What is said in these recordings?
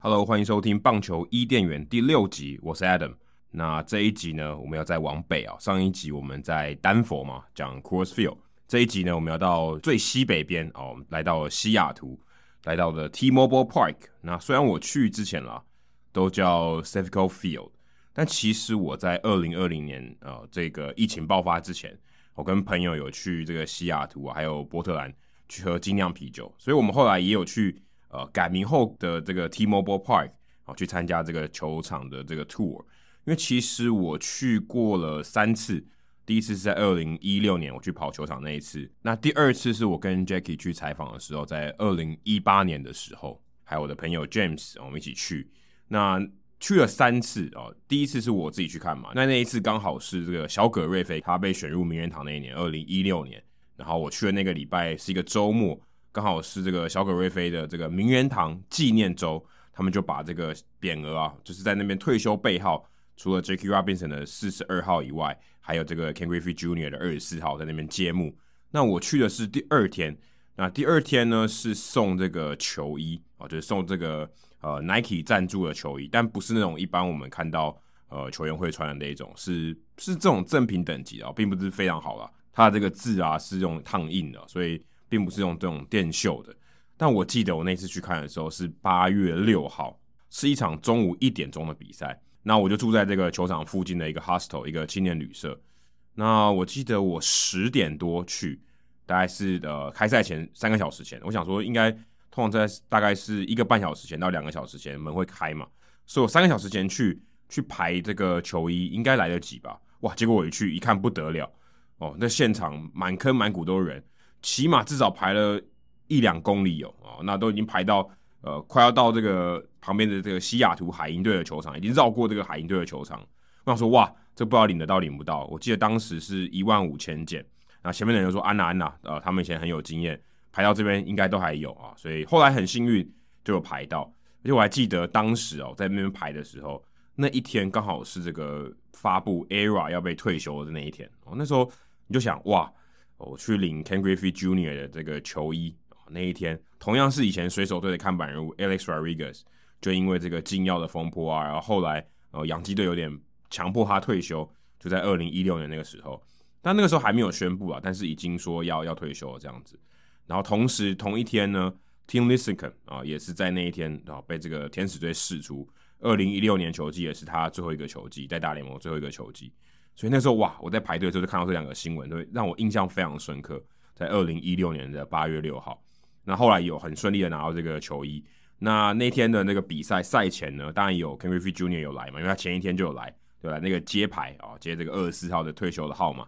Hello，欢迎收听棒球伊甸园第六集，我是 Adam。那这一集呢，我们要再往北啊。上一集我们在丹佛嘛，讲 Coors Field。这一集呢，我们要到最西北边哦，来到了西雅图，来到了 T-Mobile Park。那虽然我去之前啦，都叫 Safeco Field，但其实我在二零二零年呃这个疫情爆发之前，我跟朋友有去这个西雅图啊，还有波特兰去喝精酿啤酒，所以我们后来也有去。呃，改名后的这个 T-Mobile Park 啊，去参加这个球场的这个 tour。因为其实我去过了三次，第一次是在二零一六年我去跑球场那一次，那第二次是我跟 Jackie 去采访的时候，在二零一八年的时候，还有我的朋友 James 我们一起去。那去了三次哦，第一次是我自己去看嘛，那那一次刚好是这个小葛瑞菲他被选入名人堂那一年，二零一六年，然后我去的那个礼拜是一个周末。刚好是这个小葛瑞菲的这个名人堂纪念周，他们就把这个匾额啊，就是在那边退休背号，除了 Jackie Robinson 的四十二号以外，还有这个 Ken Griffey Jr. 的二十四号在那边揭幕。那我去的是第二天，那第二天呢是送这个球衣啊，就是送这个呃 Nike 赞助的球衣，但不是那种一般我们看到呃球员会穿的那一种，是是这种正品等级的，并不是非常好啦。它的这个字啊是用烫印的，所以。并不是用这种电绣的，但我记得我那次去看的时候是八月六号，是一场中午一点钟的比赛。那我就住在这个球场附近的一个 hostel，一个青年旅社。那我记得我十点多去，大概是呃开赛前三个小时前，我想说应该通常在大概是一个半小时前到两个小时前门会开嘛，所以我三个小时前去去排这个球衣应该来得及吧？哇！结果我一去一看不得了哦，那现场满坑满谷都是人。起码至少排了一两公里有哦，那都已经排到呃快要到这个旁边的这个西雅图海鹰队的球场，已经绕过这个海鹰队的球场。我想说哇，这不知道领得到领不到。我记得当时是一万五千件，那前面的人就说安娜安娜，呃，他们以前很有经验，排到这边应该都还有啊，所以后来很幸运就有排到。而且我还记得当时哦，在那边排的时候，那一天刚好是这个发布 ERA 要被退休的那一天哦，那时候你就想哇。我去领 Ken Griffey Jr. 的这个球衣，那一天同样是以前水手队的看板人物 Alex Rodriguez，就因为这个禁药的风波啊，然后后来呃洋基队有点强迫他退休，就在二零一六年那个时候，但那个时候还没有宣布啊，但是已经说要要退休了这样子。然后同时同一天呢，Tim Lincecum 啊也是在那一天啊被这个天使队释出，二零一六年球季也是他最后一个球季，在大联盟最后一个球季。所以那时候哇，我在排队的时候就看到这两个新闻，都让我印象非常深刻。在二零一六年的八月六号，那后来有很顺利的拿到这个球衣。那那天的那个比赛赛前呢，当然有 Ken Griffey Jr. 有来嘛，因为他前一天就有来，对吧？那个揭牌啊，接这个二十四号的退休的号码。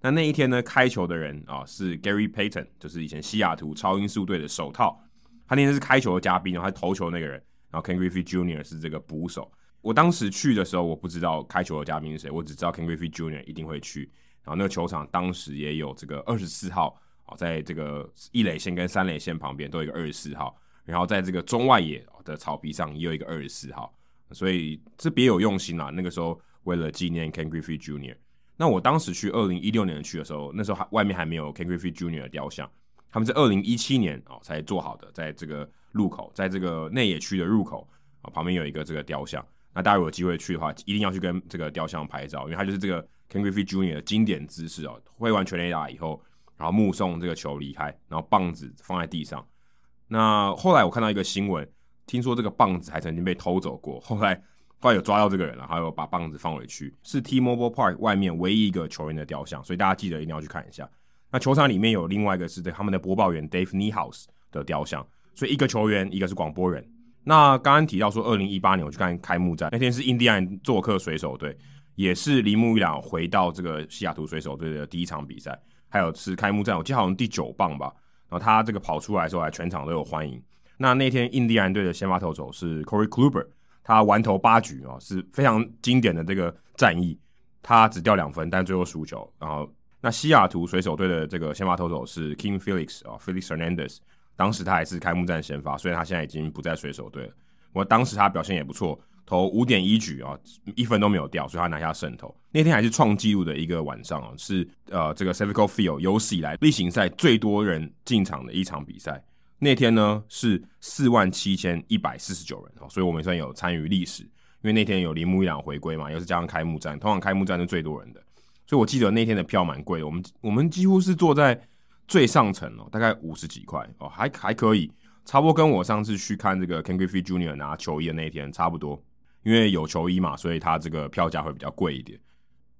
那那一天呢，开球的人啊是 Gary Payton，就是以前西雅图超音速队的手套。他那天是开球的嘉宾，然后他投球那个人，然后 Ken Griffey Junior 是这个捕手。我当时去的时候，我不知道开球的嘉宾是谁，我只知道 Ken Griffey Junior 一定会去。然后那个球场当时也有这个二十四号啊，在这个一垒线跟三垒线旁边都有一个二十四号，然后在这个中外野的草皮上也有一个二十四号，所以这别有用心啦。那个时候为了纪念 Ken Griffey Junior 那我当时去二零一六年去的时候，那时候还外面还没有 Ken Griffey Jr. 的雕像，他们是二零一七年哦才做好的，在这个路口，在这个内野区的入口啊旁边有一个这个雕像。那大家有机会去的话，一定要去跟这个雕像拍照，因为它就是这个 Ken Griffey Jr. 的经典姿势哦。挥完全垒打以后，然后目送这个球离开，然后棒子放在地上。那后来我看到一个新闻，听说这个棒子还曾经被偷走过。后来后来有抓到这个人了，还有把棒子放回去。是 T-Mobile Park 外面唯一一个球员的雕像，所以大家记得一定要去看一下。那球场里面有另外一个是他们的播报员 Dave Niehaus 的雕像，所以一个球员，一个是广播人。那刚刚提到说，二零一八年我去看开幕战，那天是印第安做客水手队，也是铃木一朗回到这个西雅图水手队的第一场比赛，还有是开幕战，我记得好像第九棒吧。然后他这个跑出来的时候，还全场都有欢迎。那那天印第安队的先发投手是 Corey Kluber，他完投八局啊，是非常经典的这个战役。他只掉两分，但最后输球。然后那西雅图水手队的这个先发投手是 King Felix 啊，Felix Hernandez。当时他还是开幕战先发，虽然他现在已经不在水手队了。我当时他表现也不错，投五点一局啊，一分都没有掉，所以他拿下胜投。那天还是创纪录的一个晚上啊，是呃这个 Citico Field 有史以来例行赛最多人进场的一场比赛。那天呢是四万七千一百四十九人哦，所以我们算有参与历史，因为那天有铃木一朗回归嘛，又是加上开幕战，通常开幕战是最多人的，所以我记得那天的票蛮贵的，我们我们几乎是坐在最上层哦，大概五十几块哦，还还可以，差不多跟我上次去看这个 Ken Griffey Jr. 拿球衣的那一天差不多。因为有球衣嘛，所以他这个票价会比较贵一点。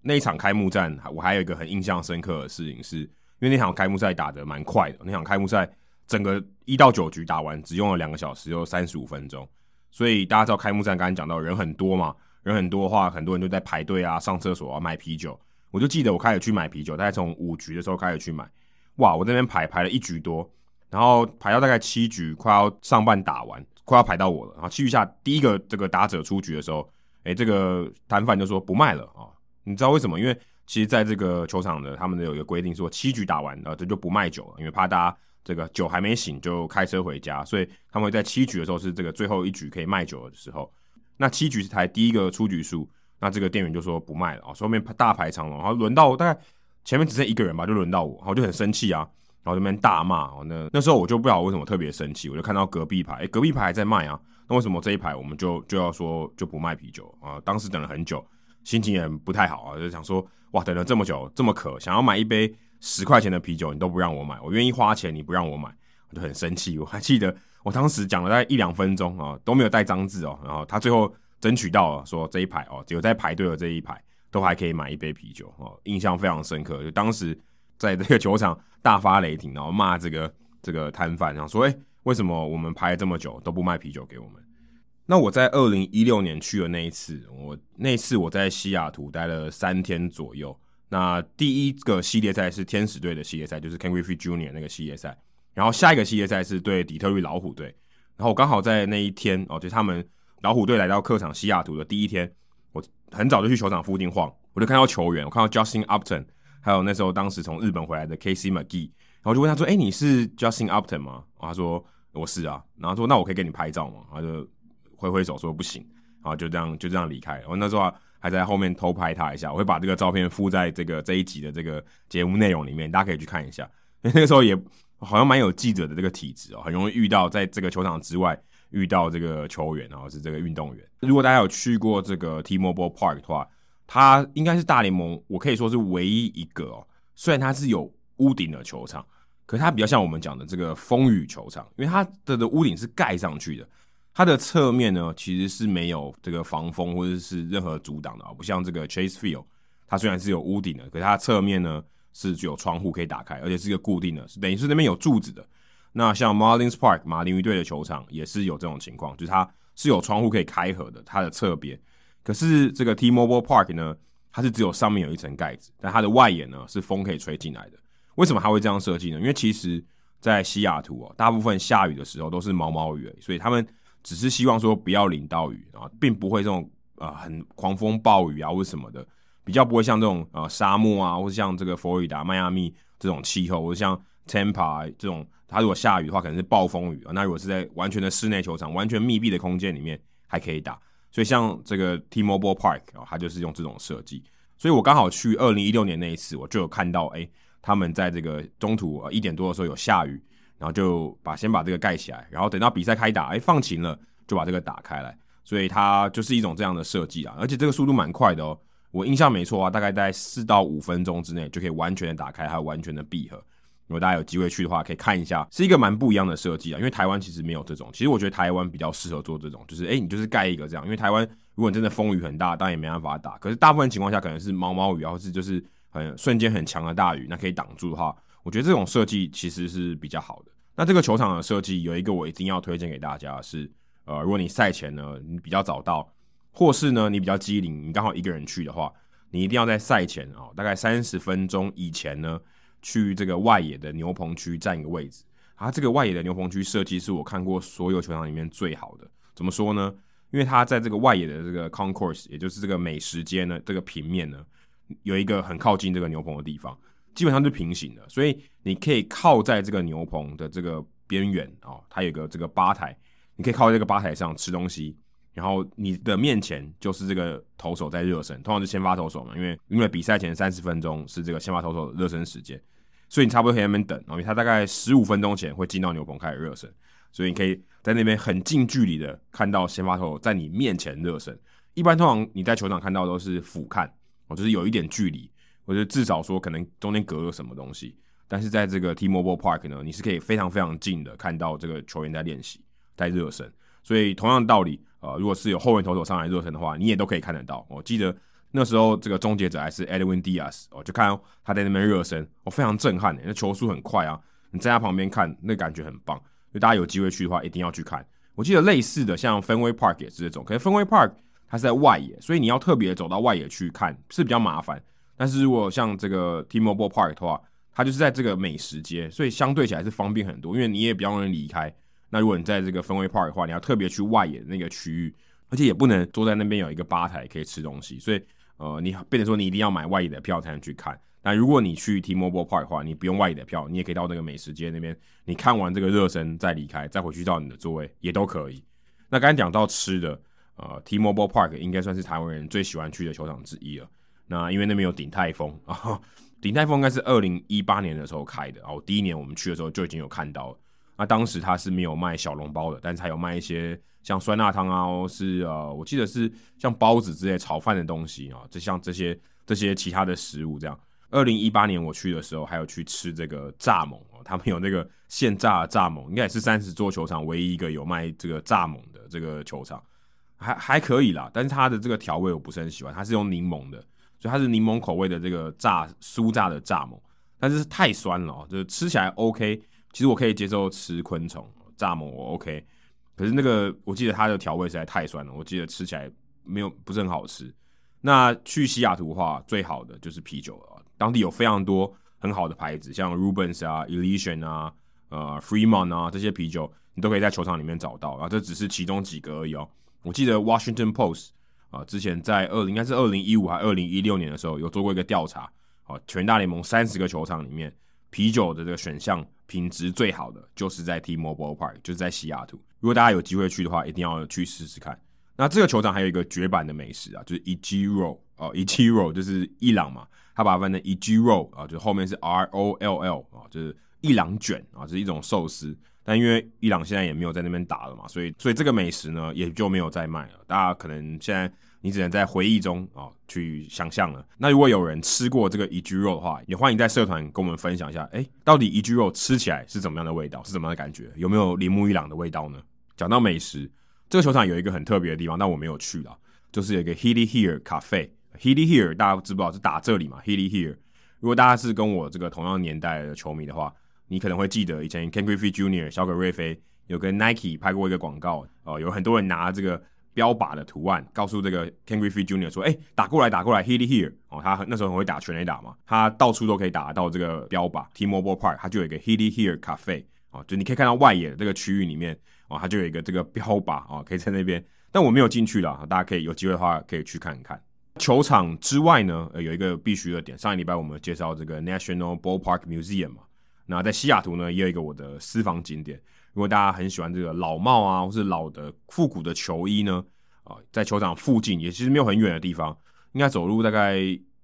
那一场开幕战，我还有一个很印象深刻的事情，是因为那场开幕赛打得蛮快的。那场开幕赛整个一到九局打完，只用了两个小时又三十五分钟。所以大家知道开幕战刚才讲到人很多嘛，人很多的话，很多人都在排队啊、上厕所啊、买啤酒。我就记得我开始去买啤酒，大概从五局的时候开始去买。哇，我这边排排了一局多，然后排到大概七局，快要上半打完。快要排到我了，然后七局下第一个这个打者出局的时候，哎，这个摊贩就说不卖了啊！你知道为什么？因为其实在这个球场的他们有一个规定，说七局打完啊，这就不卖酒了，因为怕大家这个酒还没醒就开车回家，所以他们会在七局的时候是这个最后一局可以卖酒的时候。那七局是才第一个出局数，那这个店员就说不卖了啊，所以后面大排长龙，然后轮到大概前面只剩一个人吧，就轮到我，然后就很生气啊。然后这边大骂哦，那那时候我就不知道为什么特别生气，我就看到隔壁排，诶，隔壁排还在卖啊，那为什么这一排我们就就要说就不卖啤酒啊？当时等了很久，心情也不太好啊，就想说哇，等了这么久，这么渴，想要买一杯十块钱的啤酒，你都不让我买，我愿意花钱，你不让我买，我就很生气。我还记得我当时讲了大概一两分钟啊，都没有带脏字哦，然后他最后争取到了，说这一排哦，只有在排队的这一排都还可以买一杯啤酒哦，印象非常深刻，就当时。在这个 球场大发雷霆，然后骂这个这个摊贩，然后说：“哎、为什么我们排了这么久都不卖啤酒给我们？”那我在二零一六年去的那一次，我那次我在西雅图待了三天左右。那第一个系列赛是天使队的系列赛，就是 Ken Griffey Jr. 那个系列赛。然后下一个系列赛是对底特律老虎队。然后我刚好在那一天哦，就他们老虎队来到客场西雅图的第一天，我很早就去球场附近晃，我就看到球员，我看到 Justin Upton。还有那时候，当时从日本回来的 Casey McGee，然后就问他说：“哎、你是 Justin Upton 吗？”他说：“我是啊。”然后说：“那我可以给你拍照吗？”他就挥挥手说：“不行。”然后就这样就这样离开。我那时候还在后面偷拍他一下，我会把这个照片附在这个这一集的这个节目内容里面，大家可以去看一下。那个时候也好像蛮有记者的这个体质哦，很容易遇到在这个球场之外遇到这个球员，然后是这个运动员。如果大家有去过这个 T-Mobile Park 的话，它应该是大联盟，我可以说是唯一一个哦。虽然它是有屋顶的球场，可是它比较像我们讲的这个风雨球场，因为它的的屋顶是盖上去的，它的侧面呢其实是没有这个防风或者是任何阻挡的啊，不像这个 Chase Field，它虽然是有屋顶的，可是它侧面呢是具有窗户可以打开，而且是一个固定的，是等于是那边有柱子的。那像 Marlins Park 马林鱼队的球场也是有这种情况，就是它是有窗户可以开合的，它的侧边。可是这个 T-Mobile Park 呢，它是只有上面有一层盖子，但它的外沿呢是风可以吹进来的。为什么它会这样设计呢？因为其实，在西雅图哦，大部分下雨的时候都是毛毛雨，所以他们只是希望说不要淋到雨啊，并不会这种呃很狂风暴雨啊或什么的，比较不会像这种呃沙漠啊，或者像这个佛罗里达、迈阿密这种气候，或者像 Tampa 这种，它如果下雨的话，可能是暴风雨啊。那如果是在完全的室内球场、完全密闭的空间里面，还可以打。所以像这个 T-Mobile Park 啊，它就是用这种设计。所以我刚好去二零一六年那一次，我就有看到，哎，他们在这个中途啊一点多的时候有下雨，然后就把先把这个盖起来，然后等到比赛开打，哎，放晴了，就把这个打开来。所以它就是一种这样的设计啊，而且这个速度蛮快的哦。我印象没错啊，大概在四到五分钟之内就可以完全的打开，还有完全的闭合。如果大家有机会去的话，可以看一下，是一个蛮不一样的设计啊。因为台湾其实没有这种，其实我觉得台湾比较适合做这种，就是诶，你就是盖一个这样。因为台湾如果你真的风雨很大，当然也没办法打。可是大部分情况下可能是毛毛雨，或是就是很瞬间很强的大雨，那可以挡住的话，我觉得这种设计其实是比较好的。那这个球场的设计有一个我一定要推荐给大家是，呃，如果你赛前呢你比较早到，或是呢你比较机灵，你刚好一个人去的话，你一定要在赛前啊，大概三十分钟以前呢。去这个外野的牛棚区占一个位置，啊，这个外野的牛棚区设计是我看过所有球场里面最好的。怎么说呢？因为它在这个外野的这个 concourse，也就是这个美食街呢，这个平面呢，有一个很靠近这个牛棚的地方，基本上是平行的，所以你可以靠在这个牛棚的这个边缘啊，它有个这个吧台，你可以靠在这个吧台上吃东西，然后你的面前就是这个投手在热身，通常是先发投手嘛，因为因为比赛前三十分钟是这个先发投手热身时间，所以你差不多可以在那边等，因为他大概十五分钟前会进到牛棚开始热身，所以你可以在那边很近距离的看到先发投手在你面前热身。一般通常你在球场看到都是俯瞰，哦，就是有一点距离，或者至少说可能中间隔了什么东西，但是在这个 T-Mobile Park 呢，你是可以非常非常近的看到这个球员在练习，在热身。所以同样的道理，呃，如果是有后援投手上来热身的话，你也都可以看得到。我记得那时候这个终结者还是 Edwin Diaz，我就看他在那边热身，我非常震撼，那球速很快啊！你在他旁边看，那感觉很棒。所以大家有机会去的话，一定要去看。我记得类似的，像 Fenway Park 也是这种，可是 Fenway Park 它是在外野，所以你要特别走到外野去看是比较麻烦。但是如果像这个 T-Mobile Park 的话，它就是在这个美食街，所以相对起来是方便很多，因为你也比较容易离开。那如果你在这个 Fenway Park 的话，你要特别去外野的那个区域，而且也不能坐在那边有一个吧台可以吃东西，所以呃，你变成说你一定要买外野的票才能去看。那如果你去 T-Mobile Park 的话，你不用外野的票，你也可以到那个美食街那边，你看完这个热身再离开，再回去到你的座位也都可以。那刚才讲到吃的，呃，T-Mobile Park 应该算是台湾人最喜欢去的球场之一了。那因为那边有鼎泰丰啊，鼎泰丰应该是二零一八年的时候开的，哦，第一年我们去的时候就已经有看到了。那当时他是没有卖小笼包的，但是还有卖一些像酸辣汤啊，或是呃，我记得是像包子之类炒饭的东西啊，就像这些这些其他的食物这样。二零一八年我去的时候，还有去吃这个蚱蜢哦，他们有那个现炸的蚱蜢，应该也是三十座球场唯一一个有卖这个蚱蜢的这个球场，还还可以啦。但是它的这个调味我不是很喜欢，它是用柠檬的，它是柠檬口味的这个炸酥炸的炸蜢，但是太酸了哦，就是吃起来 OK。其实我可以接受吃昆虫炸蜢，我 OK，可是那个我记得它的调味实在太酸了，我记得吃起来没有不是很好吃。那去西雅图的话，最好的就是啤酒了，当地有非常多很好的牌子，像 Rubens 啊、Elysian 啊、呃 Fremont 啊这些啤酒，你都可以在球场里面找到啊。这只是其中几个而已哦。我记得 Washington Post 啊，之前在二应该是二零一五还二零一六年的时候有做过一个调查，啊，全大联盟三十个球场里面。啤酒的这个选项品质最好的就是在 T-Mobile Park，就是在西雅图。如果大家有机会去的话，一定要去试试看。那这个球场还有一个绝版的美食啊，就是 e g r o 哦 e g r o 就是伊朗嘛，他把它翻成 e g r o 啊，就后面是 R O L L 啊，就是伊朗卷啊，这是一种寿司。但因为伊朗现在也没有在那边打了嘛，所以所以这个美食呢也就没有再卖了。大家可能现在。你只能在回忆中啊、哦、去想象了。那如果有人吃过这个一居肉的话，也欢迎在社团跟我们分享一下。哎，到底一居肉吃起来是怎么样的味道？是怎么样的感觉？有没有铃木一朗的味道呢？讲到美食，这个球场有一个很特别的地方，但我没有去了，就是有一个 Healy Here 咖啡。Healy Here 大家知不知道是打这里嘛？Healy Here。如果大家是跟我这个同样年代的球迷的话，你可能会记得以前 Ken Griffey Jr. 小葛瑞菲有跟 Nike 拍过一个广告哦，有很多人拿这个。标靶的图案，告诉这个 Ken Griffey Jr. 说：“哎、打过来，打过来，Hit here！哦，他那时候很会打全垒打嘛，他到处都可以打到这个标靶。T-Mobile Park 他就有一个 Hit here 咖啡哦，就你可以看到外野的这个区域里面哦，他就有一个这个标靶哦，可以在那边。但我没有进去了，大家可以有机会的话可以去看一看。球场之外呢，呃，有一个必须的点。上一礼拜我们介绍这个 National Ballpark Museum 嘛，那在西雅图呢也有一个我的私房景点。如果大家很喜欢这个老帽啊，或是老的复古的球衣呢？啊，在球场附近也其实没有很远的地方，应该走路大概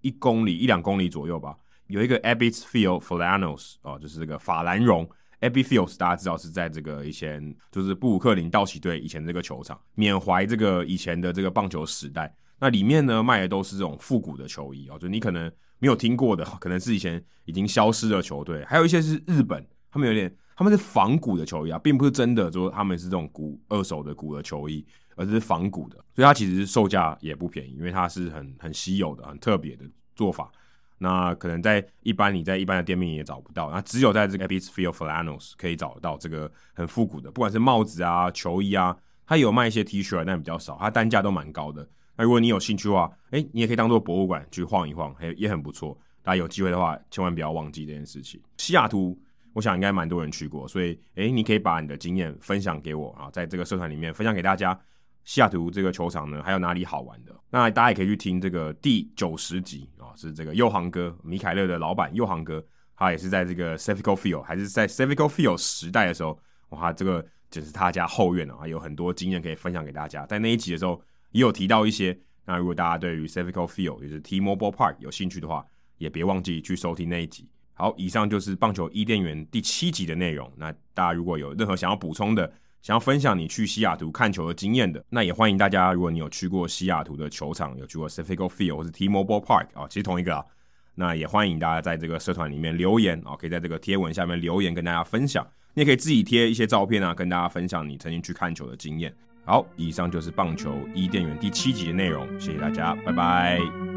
一公里一两公里左右吧。有一个 Ebbets Field Flannels 啊，就是这个法兰绒 Abbey Fields，大家知道是在这个以前就是布鲁克林道奇队以前这个球场，缅怀这个以前的这个棒球时代。那里面呢卖的都是这种复古的球衣啊，就你可能没有听过的，可能是以前已经消失的球队，还有一些是日本，他们有点他们是仿古的球衣啊，并不是真的说他们是这种古二手的古的球衣。而是仿古的，所以它其实售价也不便宜，因为它是很很稀有的、很特别的做法。那可能在一般你在一般的店面也找不到，那只有在这个 Ebbets Field Flannels 可以找得到这个很复古的，不管是帽子啊、球衣啊，它有卖一些 T 恤，但比较少，它单价都蛮高的。那如果你有兴趣的话，哎、你也可以当做博物馆去晃一晃，也也很不错。大家有机会的话，千万不要忘记这件事情。西雅图，我想应该蛮多人去过，所以哎、你可以把你的经验分享给我啊，在这个社团里面分享给大家。西雅图这个球场呢，还有哪里好玩的？那大家也可以去听这个第九十集啊，是这个右航哥米凯勒的老板右航哥，他也是在这个 Cefco Field 还是在 Cefco Field 时代的时候，哇，这个就是他家后院啊，有很多经验可以分享给大家。在那一集的时候，也有提到一些。那如果大家对于 Safeco Field，也是 T-Mobile Park 有兴趣的话，也别忘记去收听那一集。好，以上就是棒球伊甸园第七集的内容。那大家如果有任何想要补充的，想要分享你去西雅图看球的经验的，那也欢迎大家。如果你有去过西雅图的球场，有去过 Safeco Field 或是 T-Mobile Park 啊，其实同一个啊。那也欢迎大家在这个社团里面留言啊，可以在这个贴文下面留言跟大家分享。你也可以自己贴一些照片啊，跟大家分享你曾经去看球的经验。好，以上就是棒球伊甸园第七集的内容，谢谢大家，拜拜。